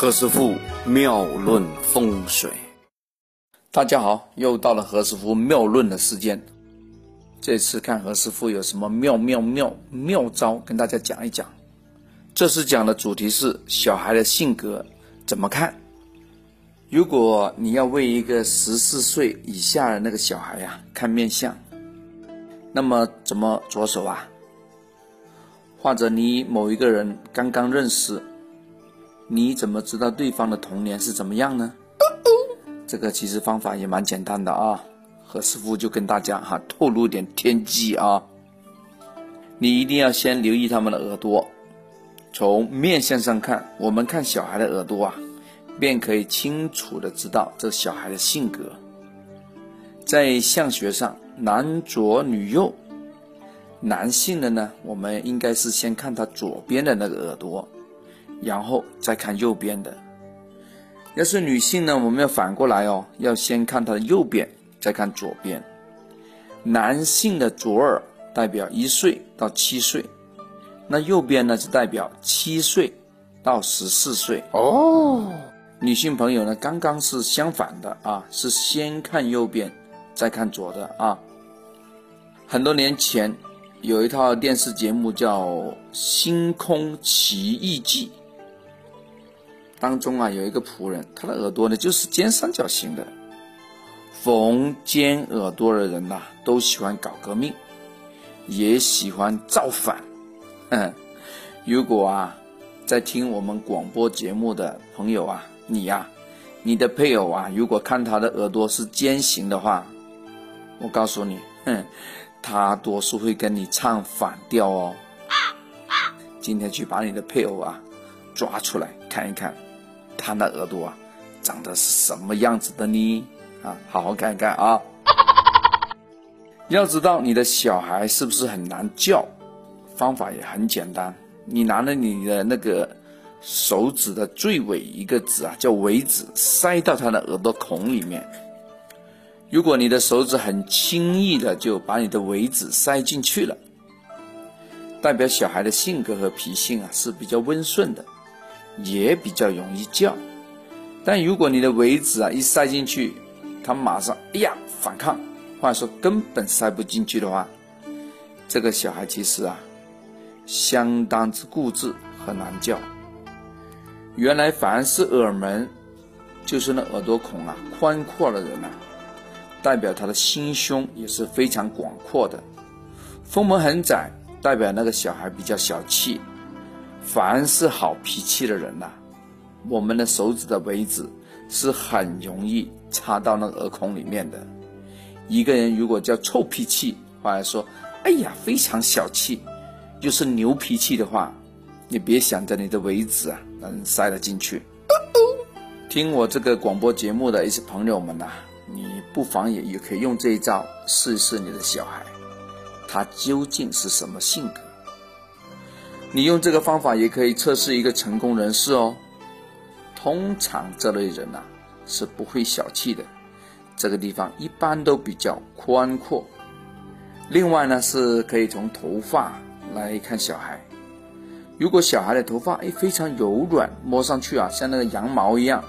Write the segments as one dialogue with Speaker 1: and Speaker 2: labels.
Speaker 1: 何师傅妙论风水，大家好，又到了何师傅妙论的时间。这次看何师傅有什么妙妙妙妙招，跟大家讲一讲。这次讲的主题是小孩的性格怎么看。如果你要为一个十四岁以下的那个小孩呀看面相，那么怎么着手啊？或者你某一个人刚刚认识，你怎么知道对方的童年是怎么样呢？这个其实方法也蛮简单的啊。何师傅就跟大家哈透露点天机啊，你一定要先留意他们的耳朵。从面相上看，我们看小孩的耳朵啊，便可以清楚的知道这小孩的性格。在相学上，男左女右，男性的呢，我们应该是先看他左边的那个耳朵，然后再看右边的。要是女性呢，我们要反过来哦，要先看她的右边。再看左边，男性的左耳代表一岁到七岁，那右边呢就代表七岁到十四岁哦。女性朋友呢刚刚是相反的啊，是先看右边再看左的啊。很多年前有一套电视节目叫《星空奇遇记》，当中啊有一个仆人，他的耳朵呢就是尖三角形的。逢尖耳朵的人呐，都喜欢搞革命，也喜欢造反。嗯，如果啊，在听我们广播节目的朋友啊，你呀，你的配偶啊，如果看他的耳朵是尖形的话，我告诉你，哼，他多数会跟你唱反调哦。今天去把你的配偶啊抓出来看一看，他的耳朵啊长得是什么样子的呢？啊，好好看看啊！要知道你的小孩是不是很难叫，方法也很简单。你拿着你的那个手指的最尾一个指啊，叫尾指，塞到他的耳朵孔里面。如果你的手指很轻易的就把你的尾指塞进去了，代表小孩的性格和脾性啊是比较温顺的，也比较容易叫。但如果你的尾指啊一塞进去，他马上哎呀反抗，或者说根本塞不进去的话，这个小孩其实啊相当之固执和难教。原来凡是耳门，就是那耳朵孔啊宽阔的人啊，代表他的心胸也是非常广阔的。风门很窄，代表那个小孩比较小气。凡是好脾气的人呐，我们的手指的尾指是很容易。插到那个耳孔里面的一个人，如果叫臭脾气，或者说，哎呀，非常小气，又是牛脾气的话，你别想着你的尾指啊能塞得进去。听我这个广播节目的一些朋友们呐，你不妨也也可以用这一招试一试你的小孩，他究竟是什么性格？你用这个方法也可以测试一个成功人士哦。通常这类人呐。是不会小气的，这个地方一般都比较宽阔。另外呢，是可以从头发来看小孩。如果小孩的头发哎非常柔软，摸上去啊像那个羊毛一样，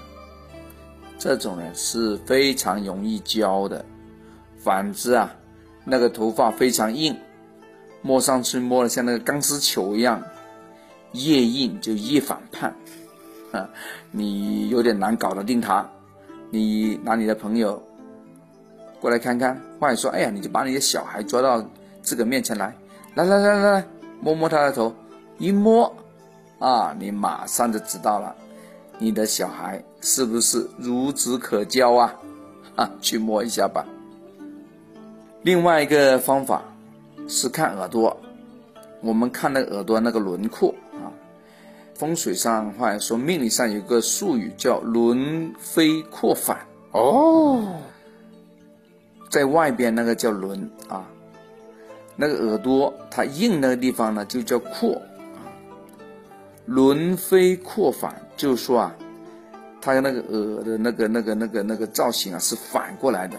Speaker 1: 这种人是非常容易教的。反之啊，那个头发非常硬，摸上去摸的像那个钢丝球一样，越硬就越反叛啊，你有点难搞得定他。你拿你的朋友过来看看，或者说，哎呀，你就把你的小孩抓到这个面前来，来来来来来，摸摸他的头，一摸，啊，你马上就知道了，你的小孩是不是孺子可教啊？啊，去摸一下吧。另外一个方法是看耳朵，我们看那耳朵那个轮廓。风水上或者说命理上有个术语叫轮飞扩反哦，在外边那个叫轮啊，那个耳朵它硬那个地方呢就叫扩啊，轮飞扩反就是说啊，它那个耳的那个那个那个那个造型啊是反过来的，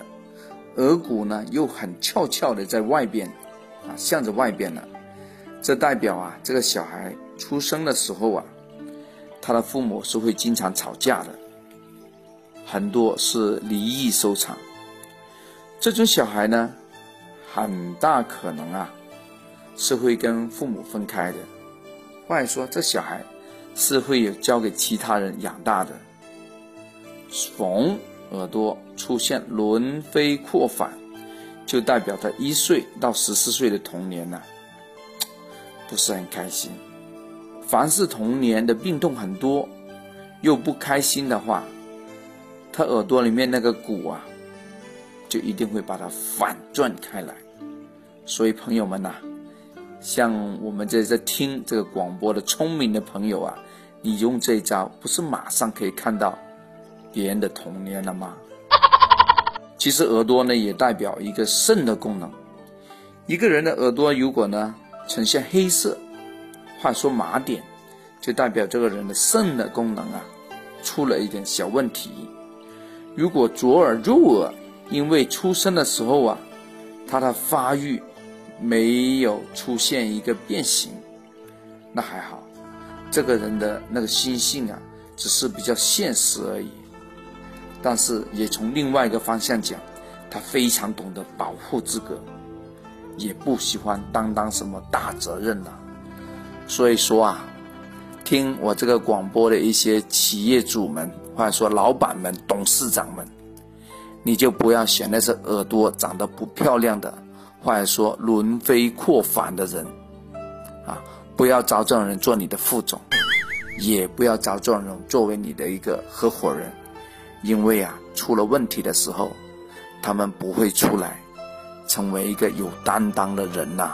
Speaker 1: 耳骨呢又很翘翘的在外边啊，向着外边了，这代表啊这个小孩出生的时候啊。他的父母是会经常吵架的，很多是离异收场。这种小孩呢，很大可能啊，是会跟父母分开的。或者说，这小孩是会有交给其他人养大的。逢耳朵出现轮飞扩反，就代表他一岁到十四岁的童年呢，不是很开心。凡是童年的病痛很多，又不开心的话，他耳朵里面那个鼓啊，就一定会把它反转开来。所以朋友们呐，像我们这在听这个广播的聪明的朋友啊，你用这一招，不是马上可以看到别人的童年了吗？其实耳朵呢，也代表一个肾的功能。一个人的耳朵如果呢呈现黑色。话说麻点，就代表这个人的肾的功能啊，出了一点小问题。如果左耳右耳，因为出生的时候啊，他的发育没有出现一个变形，那还好。这个人的那个心性啊，只是比较现实而已。但是也从另外一个方向讲，他非常懂得保护自个，也不喜欢担当什么大责任了。所以说啊，听我这个广播的一些企业主们，或者说老板们、董事长们，你就不要选那些耳朵长得不漂亮的，或者说轮飞扩反的人，啊，不要找这种人做你的副总，也不要找这种人作为你的一个合伙人，因为啊，出了问题的时候，他们不会出来，成为一个有担当的人呐。